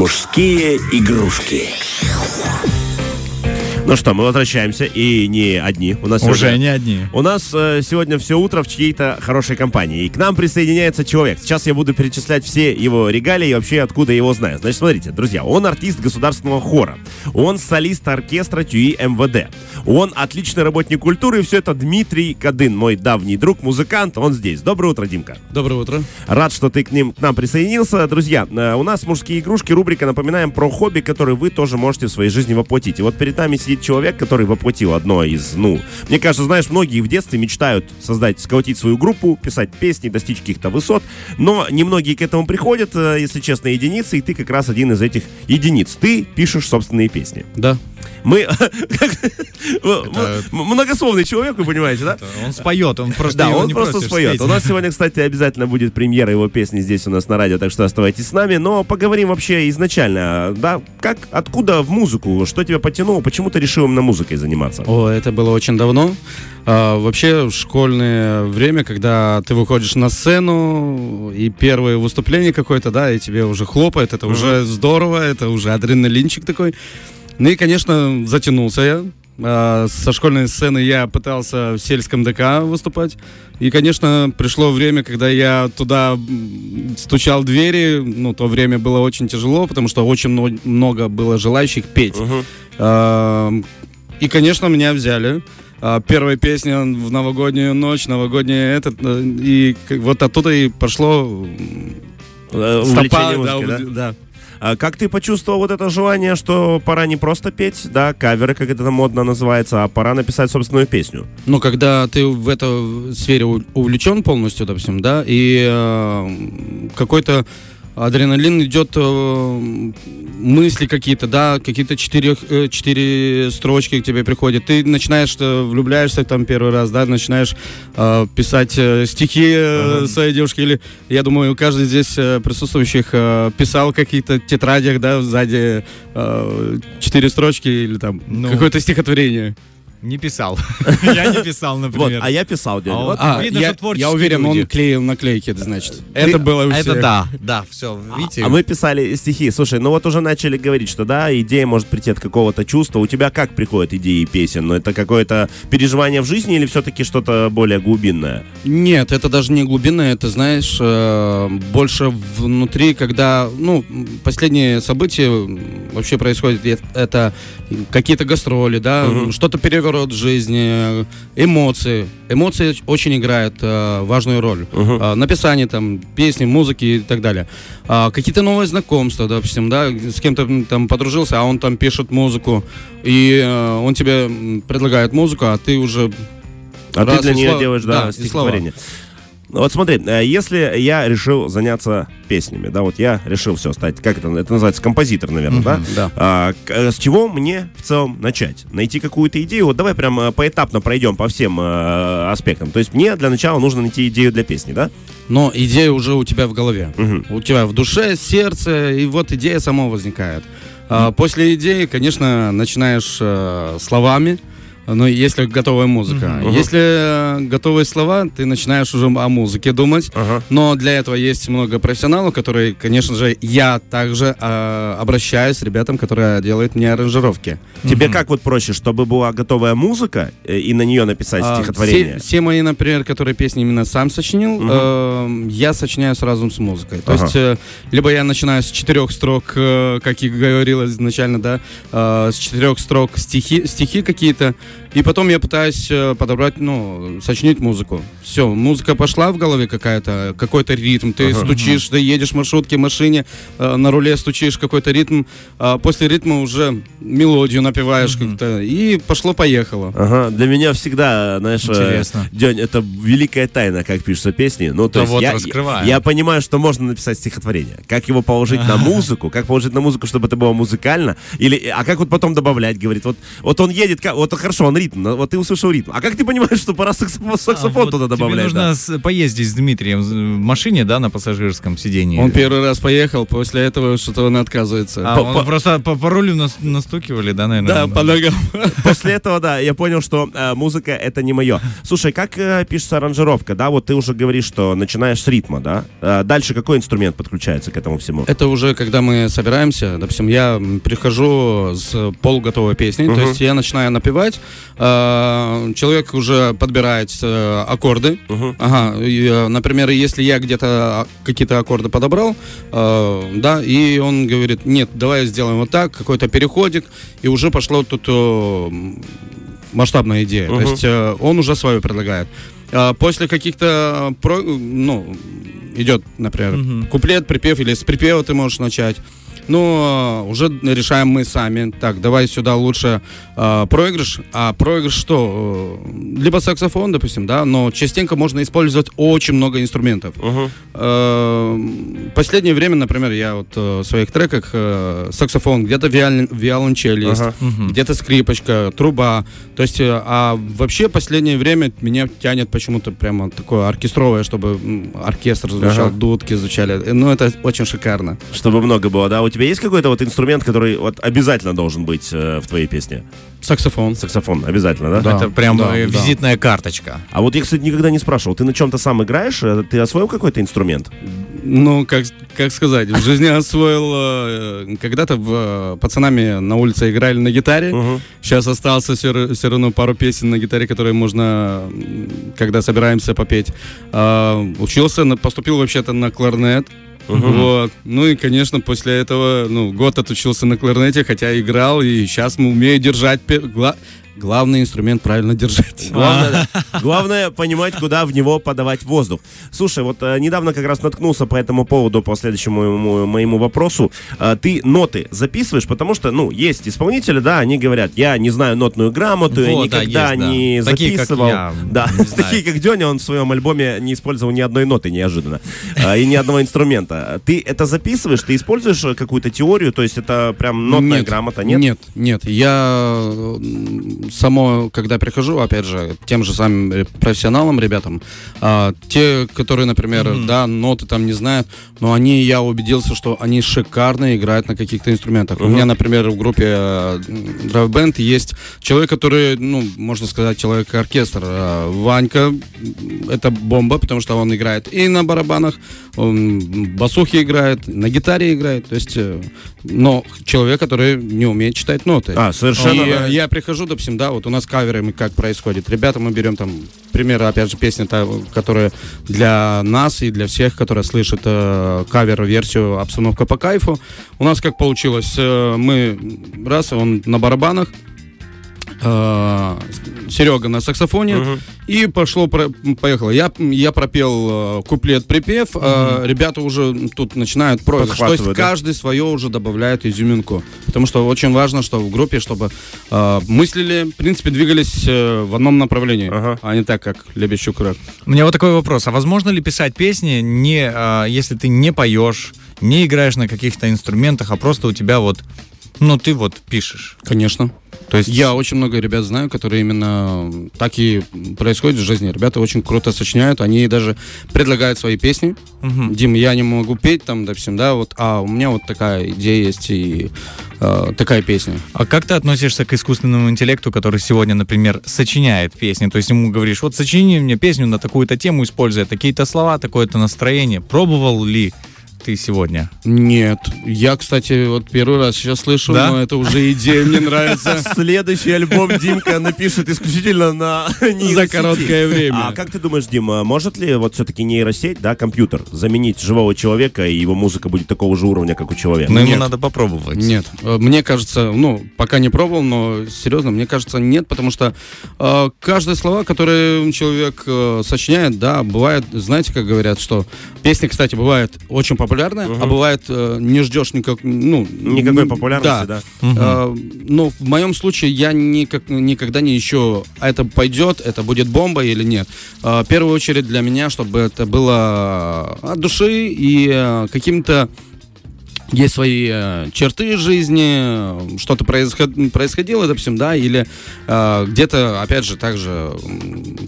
Мужские игрушки. Ну что, мы возвращаемся, и не одни. У нас Уже сегодня- не одни. У нас э, сегодня все утро в чьей-то хорошей компании. И к нам присоединяется человек. Сейчас я буду перечислять все его регалии и вообще откуда я его знаю. Значит, смотрите, друзья, он артист государственного хора. Он солист оркестра ТЮИ МВД. Он отличный работник культуры. И все это Дмитрий Кадын, мой давний друг, музыкант. Он здесь. Доброе утро, Димка. Доброе утро. Рад, что ты к, ним, к нам присоединился. Друзья, э, у нас «Мужские игрушки» рубрика, напоминаем, про хобби, которые вы тоже можете в своей жизни воплотить. И вот перед нами сидит человек, который воплотил одно из, ну, мне кажется, знаешь, многие в детстве мечтают создать, сколотить свою группу, писать песни, достичь каких-то высот, но немногие к этому приходят, э, если честно, единицы, и ты как раз один из этих единиц. Ты пишешь собственные песни. Да. Мы... м- Многословный человек, вы понимаете, да? Он споет, он просто Да, он просто споет. У нас сегодня, кстати, обязательно будет премьера его песни здесь у нас на радио, так что оставайтесь с нами. Но поговорим вообще изначально, да, как, откуда в музыку, что тебя потянуло, почему ты решил именно музыкой заниматься? О, это было очень давно. А, вообще, в школьное время, когда ты выходишь на сцену, и первое выступление какое-то, да, и тебе уже хлопает, это уже здорово, это уже адреналинчик такой. Ну и, конечно, затянулся я. А, со школьной сцены я пытался в сельском ДК выступать. И, конечно, пришло время, когда я туда стучал в двери. Ну, то время было очень тяжело, потому что очень мно- много было желающих петь. А, И, конечно, меня взяли. А, Первая песня в новогоднюю ночь, новогодняя этот, э, и вот оттуда и пошло Э, стопа, да, да? да. А как ты почувствовал вот это желание, что пора не просто петь, да, каверы, как это модно называется, а пора написать собственную песню? Ну, когда ты в этой сфере увлечен полностью, допустим, да, и э, какой-то адреналин идет, э, мысли какие-то, да, какие-то четыре, э, четыре строчки к тебе приходят. Ты начинаешь, э, влюбляешься там первый раз, да, начинаешь э, писать э, стихи э, своей девушке. Или, я думаю, каждый здесь э, присутствующих э, писал в каких-то тетрадях, да, сзади э, четыре строчки или там Ну. какое-то стихотворение. Не писал. Я не писал, например. а я писал, дядя. А А, видно, я, что творческие я уверен, он клеил наклейки, значит. Это было у Это да, да, все, видите. А мы писали стихи. Слушай, ну вот уже начали говорить, что да, идея может прийти от какого-то чувства. У тебя как приходят идеи песен? Ну это какое-то переживание в жизни или все-таки что-то более глубинное? Нет, это даже не глубинное, это, знаешь, э, больше внутри, когда, ну, последние события вообще происходят, это какие-то гастроли, да, Мгм. что-то переворот жизни, э, эмоции. Эмоции очень играют э, важную роль. Мгм. А, написание там песни, музыки и так далее. А, какие-то новые знакомства, допустим, да, с кем-то там подружился, а он там пишет музыку, и э, он тебе предлагает музыку, а ты уже А раз ты для нее слова- делаешь, да, да, стихотворение. Вот смотри, э, если я решил заняться песнями, да, вот я решил все стать, как это, это называется, композитор, наверное, да? да. А, э, с чего мне в целом начать? Найти какую-то идею? Вот давай прям э, поэтапно пройдем по всем э, аспектам. То есть мне для начала нужно найти идею для песни, да? Но идея уже у тебя в голове. Мгм. У тебя в душе, сердце, и вот идея сама возникает. А, после идеи, конечно, начинаешь словами, но если готовая музыка. Мгм. Если э, готовые слова, ты начинаешь уже о музыке думать. Ага. Но для этого есть много профессионалов, которые, конечно же, я также э, обращаюсь с ребятам, которые делают мне аранжировки. Тебе как вот проще, чтобы была готовая музыка э, и на нее написать А, стихотворение? Все, все мои, например, которые песни именно сам сочинил, Мгм. э, я сочиняю сразу с музыкой. То Ага. есть, э, либо я начинаю с четырех строк, э, как и говорилось изначально, да, э, с четырех строк стихи, стихи какие-то, и потом я пытаюсь э, подобрать, ну, сочинить музыку. Все, музыка пошла в голове какая-то, какой-то ритм, ты Ага. стучишь, ты едешь в маршрутке, машине, э, на руле стучишь какой-то ритм, а после ритма уже мелодию напеваешь как-то, и пошло-поехало. Ага, для меня всегда, знаешь, э, Интересно. День, это великая тайна, как пишутся песни. Ну, то Да есть вот, я, раскрываем. я понимаю, что можно написать стихотворение. Как его положить на музыку, как положить на музыку, чтобы это было музыкально, или, а как вот потом добавлять, говорит, вот, вот он едет, вот хорошо, он ритм, на- вот ты услышал ритм. А как ты понимаешь, что пора саксофон, саксофон А, вот туда тебе добавлять? нужно да? с- поездить с Дмитрием в машине, да, на пассажирском сидении. Он первый раз поехал, после этого что-то он отказывается. А, по- он по- просто по, по рулю нас- настукивали, да, наверное? Да, по ногам. После этого, да, я понял, что э, музыка это не мое. Слушай, как э, пишется аранжировка, да? Вот ты уже говоришь, что начинаешь с ритма, да? Э, дальше какой инструмент подключается к этому всему? Это уже когда мы собираемся, допустим, я прихожу с полуготовой песней, то Мгм. есть я начинаю напевать, э, человек уже подбирает э, аккорды. Мгм. Ага, и, э, например, если я где-то а, какие-то аккорды подобрал, э, да, и он говорит, нет, давай сделаем вот так, какой-то переходик, и уже пошло тут э, масштабная идея. Мгм. То есть э, он уже свое предлагает. А После каких-то, ну, идет, например, Мгм. куплет, припев, или с припева ты можешь начать. Ну, э, уже решаем мы сами. Так, давай сюда лучше э, проигрыш. А проигрыш что? Э, Либо саксофон, допустим, да, но частенько можно использовать очень много инструментов. Мгм. Э, Последнее время, например, я вот э, в своих треках э, саксофон, где-то виолон- виолончель есть, где-то скрипочка, труба. То есть, э, а вообще последнее время меня тянет почему-то прямо такое оркестровое, чтобы оркестр звучал, Ага. дудки звучали. Ну, это очень шикарно. Чтобы много было, да? У тебя есть какой-то вот инструмент, который вот обязательно должен быть э, в твоей песне? Саксофон. Саксофон, обязательно, да? Да. Это прям да, э, да. визитная карточка. А вот я, кстати, никогда не спрашивал, ты на чем-то сам играешь? Э, Ты освоил какой-то инструмент? Ну, как, как сказать, в жизни освоил... э, Когда-то в, э, пацанами на улице играли на гитаре. Мгм. Сейчас остался все, равно пару песен на гитаре, которые можно, когда собираемся попеть. А, учился, на- поступил вообще-то на кларнет. Вот. Ну и, конечно, после этого, ну, год отучился на кларнете, хотя играл, и сейчас мы умею держать... пе- гла- Главный инструмент правильно держать. Главное, главное понимать, куда в него подавать воздух. Слушай, вот э, недавно как раз наткнулся по этому поводу, по следующему моему, моему вопросу. Э, ты ноты записываешь, потому что, ну, есть исполнители, да, они говорят, я не знаю нотную грамоту, я Вот, да, никогда есть, да. не Такие, как записывал. я, да, не знаю. такие как Дёня, он в своем альбоме не использовал ни одной ноты неожиданно. Э, и ни одного инструмента. Ты это записываешь, ты используешь э, какую-то теорию, то есть это прям нотная грамота, нет? Нет, нет. Я м, само, когда прихожу, опять же, тем же самым э, профессионалам, ребятам, а, те, которые, например, да, ноты там не знают, но они, я убедился, что они шикарно играют на каких-то инструментах. У меня, например, в группе э, Drive Band есть человек, который, ну, можно сказать, человек-оркестр. А, Ванька, это бомба, потому что он играет и на барабанах, он басухи играет, на гитаре играет, то есть, э, но человек, который не умеет читать ноты. А, совершенно. И, да. э, я прихожу, допустим, да, вот у нас каверами как происходит. Ребята, мы берем там, к примеру, опять же, песни, та, которая для нас и для всех, которые слышат э, кавер-версию «Обстановка по кайфу». У нас как получилось, э, мы раз, он на барабанах, э, Серега на саксофоне, Мгм. и пошло, про- поехало. Я, я пропел э, куплет-припев, э, ребята уже тут начинают проигрыш. То есть да? каждый свое уже добавляет изюминку. Потому что очень важно, что в группе, чтобы э, мыслили, в принципе, двигались э, в одном направлении, Ага. а не так, как Лебедь Курак. У меня вот такой вопрос. А возможно ли писать песни, не, а, если ты не поешь, не играешь на каких-то инструментах, а просто у тебя вот, ну, ты вот пишешь? Конечно. То есть Я очень много ребят знаю, которые именно так и происходит в жизни. Ребята очень круто сочиняют, они даже предлагают свои песни. Мгм. Дим, я не могу петь там, допустим, да, вот, а у меня вот такая идея есть и э, такая песня. А как ты относишься к искусственному интеллекту, который сегодня, например, сочиняет песни? То есть ему говоришь, вот сочини мне песню на такую-то тему, используя такие-то слова, такое-то настроение. Пробовал ли ты сегодня? Нет, я, кстати, вот первый раз сейчас слышу, Да? но это уже идея, мне нравится. Следующий альбом Димка напишет исключительно на За короткое время. А как ты думаешь, Дима, может ли вот все-таки нейросеть, да, компьютер, заменить живого человека, и его музыка будет такого же уровня, как у человека? Ну, ему надо попробовать. Нет, э, мне кажется, ну, пока не пробовал, но серьезно, мне кажется, нет, потому что э, каждое слово, которое человек э, сочиняет, да, бывает, знаете, как говорят, что песня, кстати, бывает очень популярная, а бывает э, не ждешь никак, ну, Никакой популярности, да. Э, но в моем случае я никак, никогда не ищу, а это пойдет, это будет бомба или нет. Э, в первую очередь для меня, чтобы это было от души и э, каким-то есть свои э, черты жизни, что-то происход, происходило, допустим, да, или э, где-то, опять же, также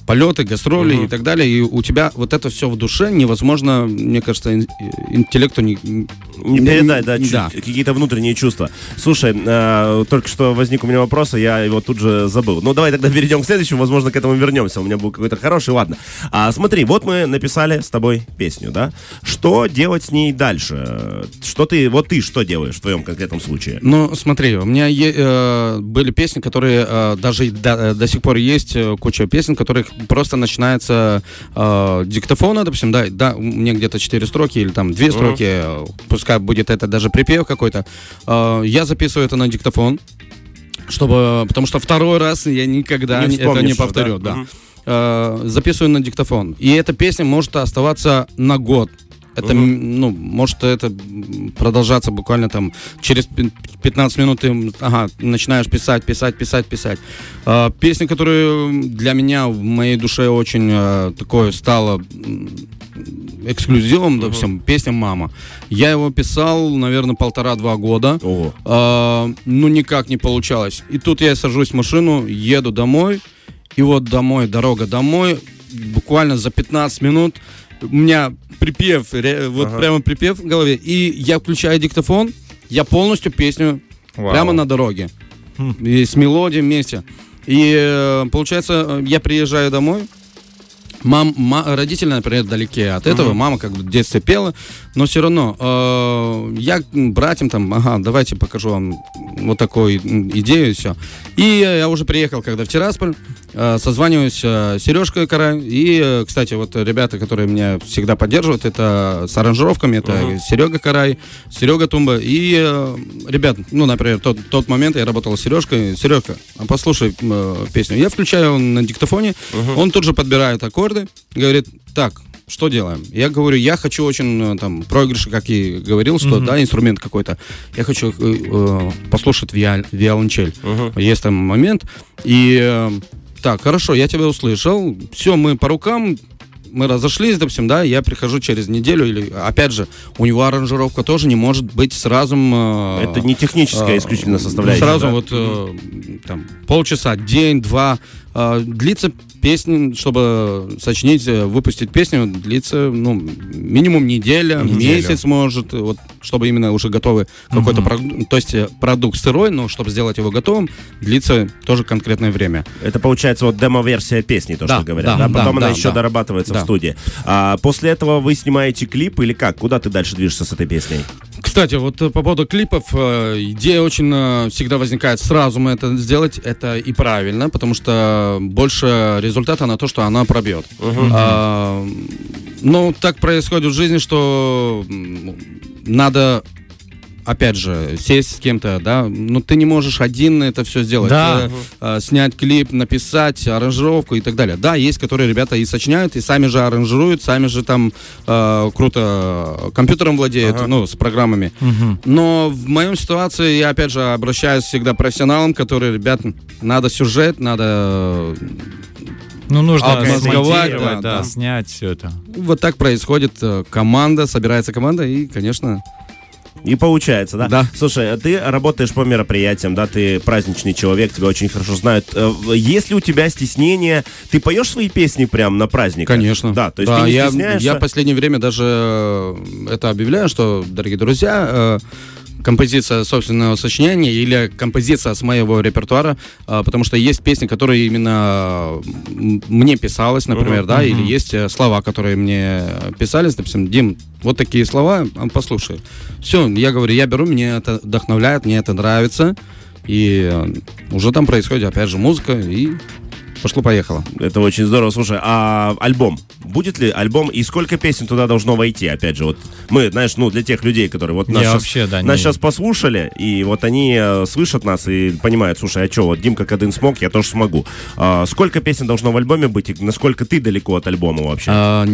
полеты, гастроли Мгм. и так далее, и у тебя вот это все в душе невозможно, мне кажется, ин- интеллекту не, Не передать, да, Да. какие-то внутренние чувства. Слушай, э, только что возник у меня вопрос, а я его тут же забыл. Ну, давай тогда перейдем к следующему, возможно, к этому вернемся. У меня был какой-то хороший, ладно. А, смотри, вот мы написали с тобой песню, да? Что делать с ней дальше? Что ты, вот ты что делаешь в твоем конкретном случае? Ну, смотри, у меня е- э, были песни, которые э, даже и до, до сих пор есть э, куча песен, которых просто начинается э, диктофона, допустим, да, да, меня где-то четыре строки или там две Мгм. строки, э, пускай будет это даже припев какой-то. Э, я записываю это на диктофон, чтобы, потому что второй раз я никогда Не это не повторю, да? да. Мгм. Э, записываю на диктофон. И эта песня может оставаться на год. Это, м, ну, может это продолжаться буквально там через пи- 15 минут ты, ага, начинаешь писать, писать, писать, писать. Э, песня, которая для меня в моей душе очень э, такое стала эксклюзивом, допустим, песня «Мама». Я его писал, наверное, полтора-два года. Ого. А, ну, никак не получалось. И тут я сажусь в машину, еду домой, и вот домой, дорога домой, буквально за 15 минут у меня припев, вот Ага. прямо припев в голове, и я включаю диктофон, я полностью песню Вау. прямо на дороге, Хм. и с мелодией вместе. И э, получается, э, я приезжаю домой, Мам, ма- родители, например, далеки от этого. Мгм. Мама как бы в детстве пела, но все равно э, я братьям там, ага, давайте покажу вам вот такую идею и все. И я уже приехал, когда в Тирасполь, созваниваюсь э, с Сережкой Карай. И, э, кстати, вот ребята, которые меня всегда поддерживают, это с аранжировками, это Мгм. Серега Карай, Серега Тумба. И, э, ребят, ну, например, тот, тот момент я работал с Сережкой. Сережка, а послушай э, песню. Я включаю на диктофоне, Мгм. он тут же подбирает аккорды, говорит, так, что делаем? Я говорю, я хочу очень э, там проигрыши, как и говорил, что Мгм. да, инструмент какой-то. Я хочу э, э, послушать виоль- виолончель. Мгм. Есть там момент. И э, так, хорошо, я тебя услышал. Все, мы по рукам. Мы разошлись, допустим, да, я прихожу через неделю, или, опять же, у него аранжировка тоже не может быть сразу... э, Это не техническая а, исключительно составляющая. Сразу да? вот э, там полчаса, день, два. Э, длится песня, чтобы сочинить, э, выпустить песню, длится, ну, минимум неделя, Неделя. месяц может, вот, чтобы именно уже готовый какой-то продукт, то есть э, продукт сырой, но чтобы сделать его готовым, длится тоже конкретное время. Это получается вот демо-версия песни, то, Да, что говорят. Да, да, Потом да, она да, еще да. дорабатывается в Да. студии. А, после этого вы снимаете клип или как? Куда ты дальше движешься с этой песней? Кстати, вот э, по поводу клипов, э, идея очень э, всегда возникает сразу мы это сделать, это и правильно, потому что больше результата на то, что она пробьет. А, ну, так происходит в жизни, что надо опять же, сесть с кем-то, да, ну ты не можешь один это все сделать. Да. Э, э, снять клип, написать аранжировку и так далее. Да, есть, которые ребята и сочиняют, и сами же аранжируют, сами же там э, круто компьютером владеют, Ага. ну, с программами. Мгм. Но в моем ситуации я опять же обращаюсь всегда к профессионалам, которые, ребят, надо сюжет, надо... Ну, нужно смонтировать, да, да, да. снять все это. Вот так происходит э, команда, собирается команда, и, конечно, И получается, да? Да. Слушай, ты работаешь по мероприятиям, да, ты праздничный человек, тебя очень хорошо знают. Э, Есть ли у тебя стеснение? Ты поешь свои песни прям на праздник? конечно. Да, то есть Да, ты не я, стесняешься? я в последнее время даже э, это объявляю, что, дорогие друзья, э, композиция собственного сочинения или композиция с моего репертуара, э, потому что есть песни, которые именно мне писалось, например, Мгм, да, или есть э, слова, которые мне писались, допустим, Дим, вот такие слова, а, послушай. Все, я говорю, я беру, мне это вдохновляет, мне это нравится, и э, уже там происходит, опять же, музыка, и пошло-поехало. Это очень здорово. Слушай, а альбом? Будет ли альбом? И сколько песен туда должно войти? Опять же, вот мы, знаешь, ну, для тех людей, которые вот нас Я вообще, да, нас не- сейчас послушали, и вот они э, слышат нас и понимают, слушай, а что, вот Димка Кадын смог, я тоже смогу. А, сколько песен должно в альбоме быть, и насколько ты далеко от альбома вообще? А,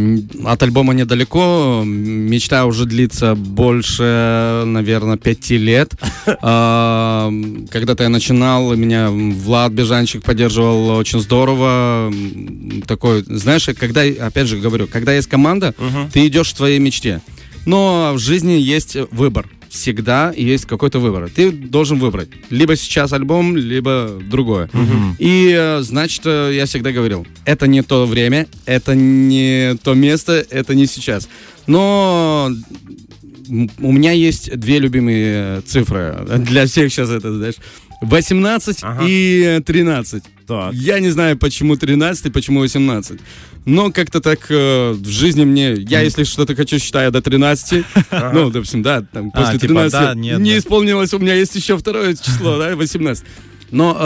от альбома недалеко. Мечта уже длится больше, наверное, пяти лет. А, Когда-то я начинал, меня Влад Бежанчик поддерживал очень здорово. М, Такой, знаешь, когда, опять же говорю, когда есть команда, Мгм. ты идешь к твоей мечте. Но в жизни есть выбор. всегда есть какой-то выбор. Ты должен выбрать. Либо сейчас альбом, либо другое. И, э, значит, э, я всегда говорил, это не то время, это не то место, это не сейчас. Но у меня есть две любимые цифры. Для всех сейчас это, знаешь. 18 Ага. и 13. Так. Я не знаю, почему 13 и почему 18. Но как-то так э, в жизни мне... Я, если что-то хочу, считаю до 13. Ну, допустим, да, там, А, после типа, 13 да, нет, не исполнилось, у меня есть еще второе число, да, 18. Но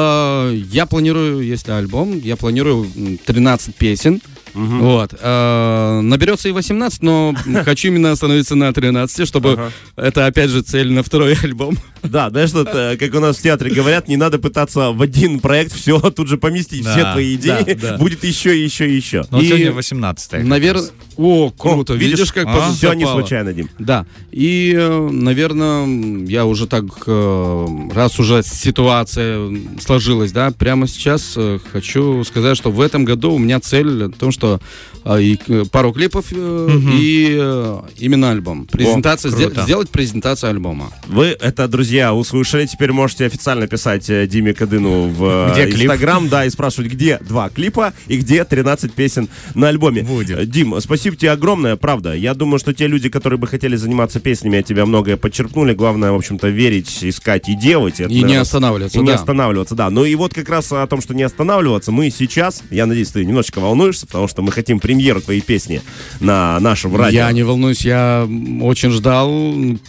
э, я планирую, если альбом, я планирую м, 13 песен. Вот. Э, наберется и 18, но хочу именно остановиться на 13, чтобы Ага. это, опять же, цель на второй альбом. Да, знаешь, вот, э, как у нас в театре говорят, не надо пытаться в один проект все тут же поместить, Да, все твои идеи, да, да. будет еще, еще, еще. Вот И, сегодня 18 Наверное... О, круто. О, видишь, видишь, как а? Все не случайно, Дим. Да. И, наверное, я уже так, э, раз уже ситуация сложилась, да, прямо сейчас э, хочу сказать, что в этом году у меня цель в том, что э, и к- пару клипов э, и э, именно альбом. Презентация, сде- круто. сделать презентацию альбома. Вы это, друзья, услышали. Теперь можете официально писать э, Диме Кадыну в Где? Инстаграм, да, и спрашивать, где два клипа и где 13 песен на альбоме. Будет. Дим, спасибо тебе огромное, правда. Я думаю, что те люди, которые бы хотели заниматься песнями, от тебя многое подчеркнули. Главное, в общем-то, верить, искать и делать. Это, И не останавливаться, И не да. останавливаться, да. Ну и вот как раз о том, что не останавливаться, мы сейчас, я надеюсь, ты немножечко волнуешься, потому что мы хотим премьеру твоей песни на нашем радио. Я не волнуюсь, я очень ждал.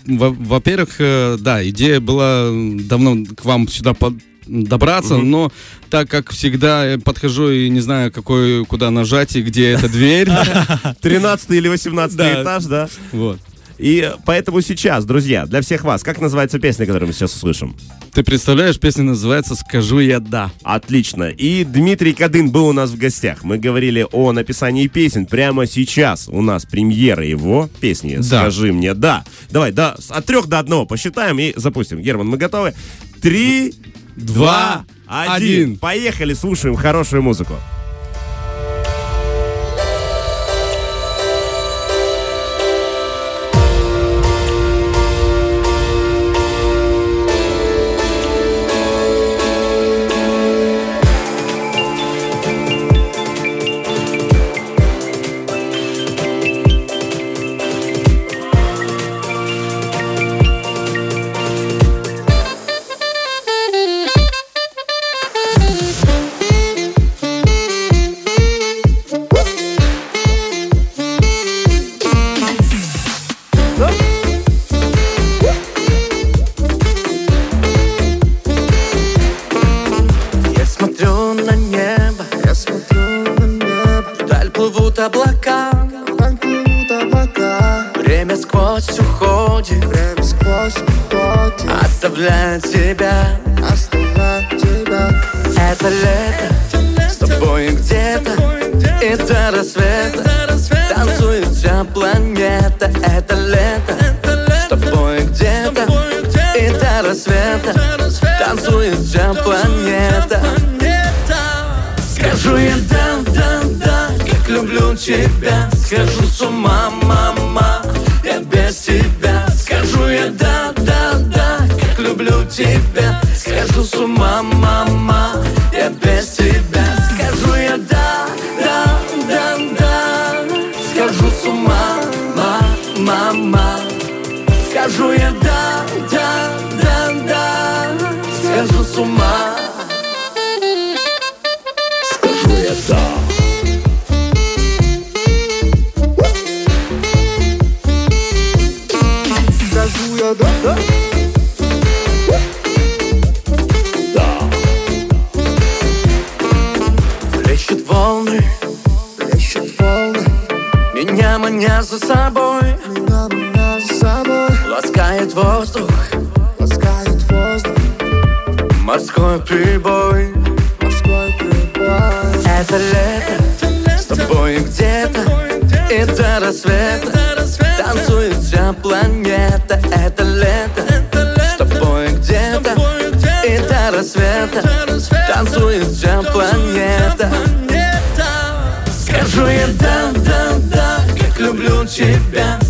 Во- Во-первых, э, да, идея была давно к вам сюда под- добраться, но так как всегда я подхожу и не знаю, какой, куда нажать и где эта дверь. 13 или 18 Да. этаж, да? Вот. И поэтому сейчас, друзья, для всех вас, как называется песня, которую мы сейчас услышим? Ты представляешь, песня называется «Скажу я да». Отлично. И Дмитрий Кадын был у нас в гостях. Мы говорили о написании песен. Прямо сейчас у нас премьера его песни. Да. Скажи мне да. Давай, да, от трех до одного посчитаем и запустим. Герман, мы готовы? Три, два, один. один. Поехали, слушаем хорошую музыку. Уходит, время сквозь уходит Оставляя тебя, оставляя тебя. Это лето, с тобой где-то. И до рассвета. Танцует вся планета. Это лето, с тобой где-то. И до рассвета. Танцует вся планета. Скажу я да, да, да, как люблю тебя. Скажу с ума, мама, тебя. Скажу с ума, мама, я без тебя. Скажу я да, да, да, да. Скажу с ума, ма, мама. Скажу я да, Меня за собой. Меня маня за собой. Ласкает воздух. Ласкает воздух. Морской прибой. Морской прибой. Это лето. С тобой где-то. И до рассвета. Танцует вся планета. Это лето. С тобой где-то. И до рассвета. Танцует вся планета. Скажу я да, тебя